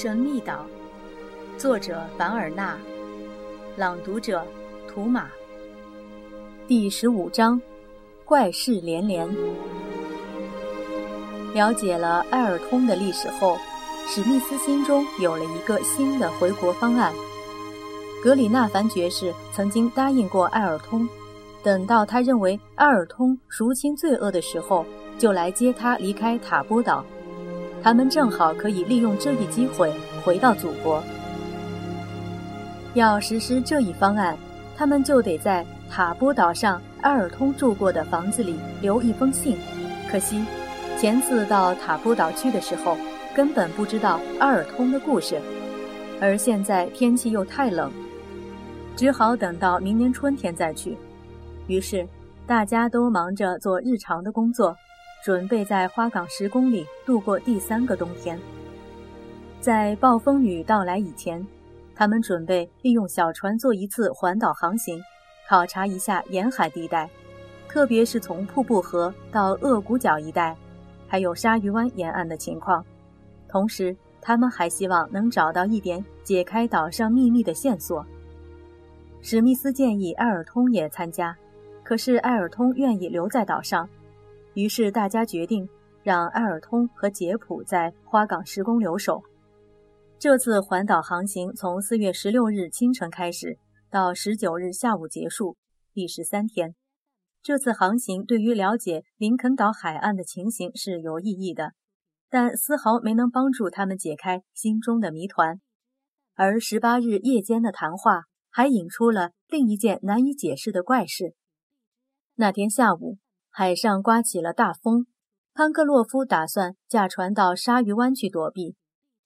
神秘岛，作者凡尔纳，朗读者图马。第十五章，怪事连连。了解了埃尔通的历史后，史密斯心中有了一个新的回国方案。格里纳凡爵士曾经答应过埃尔通，等到他认为埃尔通赎清罪恶的时候，就来接他离开塔波岛。他们正好可以利用这一机会回到祖国。要实施这一方案，他们就得在塔波岛上埃尔通住过的房子里留一封信。可惜，前次到塔波岛去的时候，根本不知道埃尔通的故事，而现在天气又太冷，只好等到明年春天再去。于是，大家都忙着做日常的工作。准备在花岗石宫里度过第三个冬天。在暴风雨到来以前，他们准备利用小船做一次环岛航行，考察一下沿海地带，特别是从瀑布河到鳄骨角一带，还有鲨鱼湾沿岸的情况。同时，他们还希望能找到一点解开岛上秘密的线索。史密斯建议埃尔通也参加，可是埃尔通愿意留在岛上。于是大家决定让埃尔通和杰普在花岗石宫留守。这次环岛航行从四月十六日清晨开始，到十九日下午结束，历时三天。这次航行对于了解林肯岛海岸的情形是有意义的，但丝毫没能帮助他们解开心中的谜团。而十八日夜间的谈话还引出了另一件难以解释的怪事。那天下午。海上刮起了大风，潘克洛夫打算驾船到鲨鱼湾去躲避，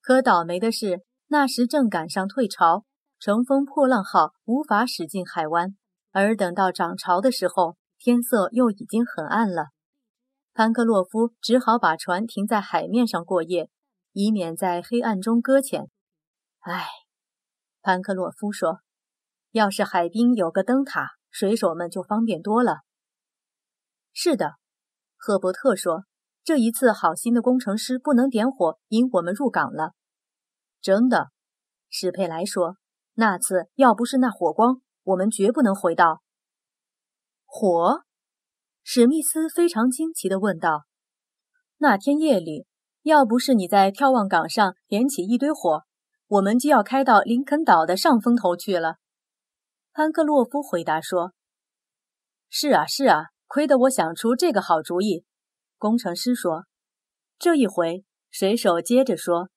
可倒霉的是，那时正赶上退潮，乘风破浪号无法驶进海湾。而等到涨潮的时候，天色又已经很暗了，潘克洛夫只好把船停在海面上过夜，以免在黑暗中搁浅。唉，潘克洛夫说：“要是海滨有个灯塔，水手们就方便多了。”是的，赫伯特说：“这一次好心的工程师不能点火引我们入港了。”真的，史佩莱说：“那次要不是那火光，我们绝不能回到。”火？史密斯非常惊奇地问道：“那天夜里，要不是你在眺望岗上点起一堆火，我们就要开到林肯岛的上风头去了。”潘克洛夫回答说：“是啊，是啊。”亏得我想出这个好主意，工程师说。这一回，水手接着说：“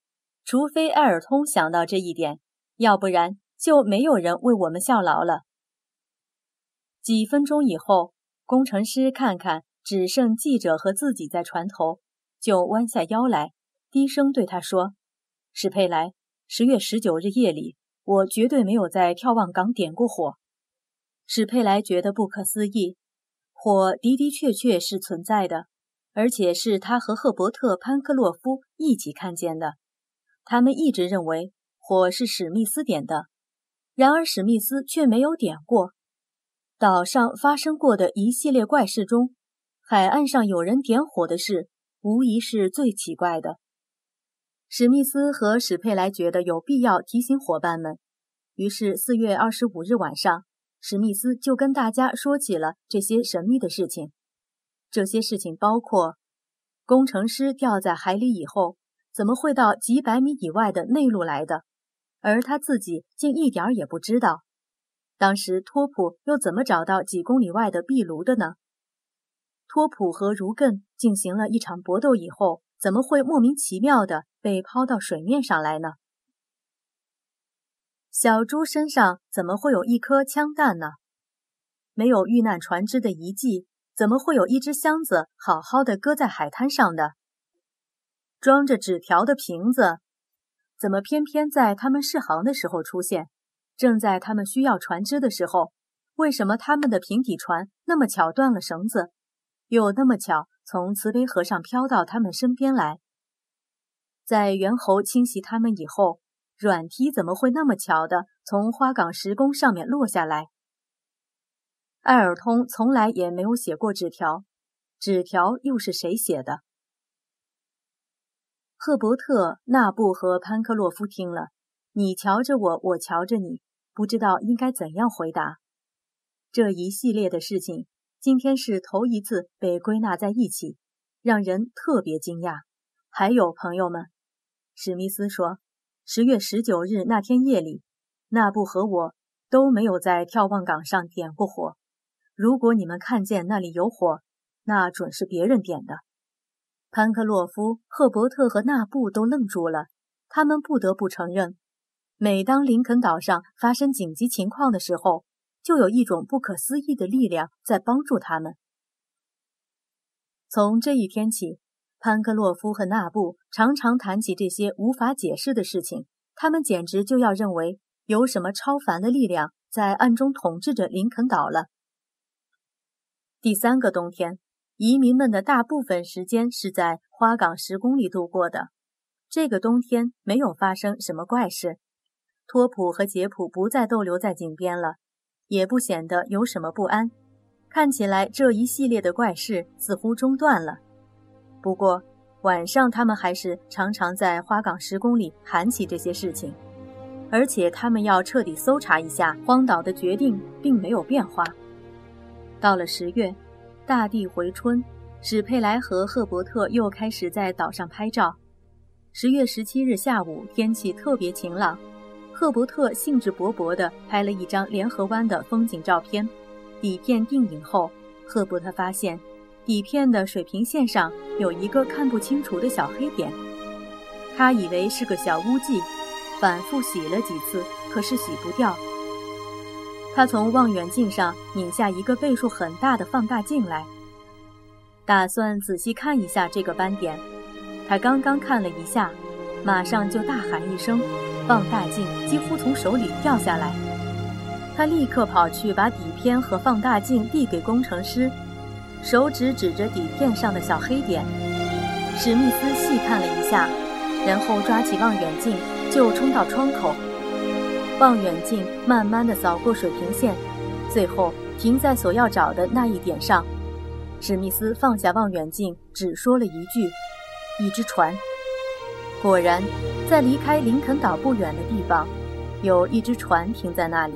除非埃尔通想到这一点，要不然就没有人为我们效劳了。”几分钟以后，工程师看看只剩记者和自己在船头，就弯下腰来，低声对他说：“史佩莱，十月十九日夜里，我绝对没有在眺望岗点过火。”史佩莱觉得不可思议。火的的确确是存在的，而且是他和赫伯特·潘克洛夫一起看见的。他们一直认为火是史密斯点的，然而史密斯却没有点过。岛上发生过的一系列怪事中，海岸上有人点火的事无疑是最奇怪的。史密斯和史佩莱觉得有必要提醒伙伴们，于是四月二十五日晚上。史密斯就跟大家说起了这些神秘的事情。这些事情包括：工程师掉在海里以后，怎么会到几百米以外的内陆来的？而他自己竟一点儿也不知道。当时托普又怎么找到几公里外的壁炉的呢？托普和如艮进行了一场搏斗以后，怎么会莫名其妙的被抛到水面上来呢？小猪身上怎么会有一颗枪弹呢？没有遇难船只的遗迹，怎么会有一只箱子好好的搁在海滩上的？装着纸条的瓶子，怎么偏偏在他们试航的时候出现？正在他们需要船只的时候，为什么他们的平底船那么巧断了绳子，又那么巧从慈悲河上飘到他们身边来？在猿猴侵袭他们以后。软梯怎么会那么巧的从花岗石宫上面落下来？艾尔通从来也没有写过纸条，纸条又是谁写的？赫伯特、纳布和潘克洛夫听了，你瞧着我，我瞧着你，不知道应该怎样回答。这一系列的事情，今天是头一次被归纳在一起，让人特别惊讶。还有朋友们，史密斯说，十月十九日那天夜里，纳布和我都没有在眺望岗上点过火。如果你们看见那里有火，那准是别人点的。潘克洛夫、赫伯特和纳布都愣住了，他们不得不承认，每当林肯岛上发生紧急情况的时候，就有一种不可思议的力量在帮助他们。从这一天起。潘克洛夫和纳布常常谈起这些无法解释的事情，他们简直就要认为有什么超凡的力量在暗中统治着林肯岛了。第三个冬天，移民们的大部分时间是在花岗十公里度过的。这个冬天没有发生什么怪事，托普和杰普不再逗留在井边了，也不显得有什么不安。看起来这一系列的怪事似乎中断了。不过晚上，他们还是常常在花岗石宫里谈起这些事情，而且他们要彻底搜查一下荒岛的决定并没有变化。到了十月，大地回春，史佩莱和赫伯特又开始在岛上拍照。十月十七日下午，天气特别晴朗，赫伯特兴致勃勃地拍了一张联合湾的风景照片。底片定影后，赫伯特发现。底片的水平线上有一个看不清楚的小黑点，他以为是个小污迹，反复洗了几次，可是洗不掉。他从望远镜上拧下一个倍数很大的放大镜来，打算仔细看一下这个斑点。他刚刚看了一下，马上就大喊一声，放大镜几乎从手里掉下来。他立刻跑去把底片和放大镜递给工程师。手指指着底片上的小黑点，史密斯细看了一下，然后抓起望远镜就冲到窗口。望远镜慢慢地扫过水平线，最后停在所要找的那一点上。史密斯放下望远镜，只说了一句：“一只船。”果然，在离开林肯岛不远的地方，有一只船停在那里。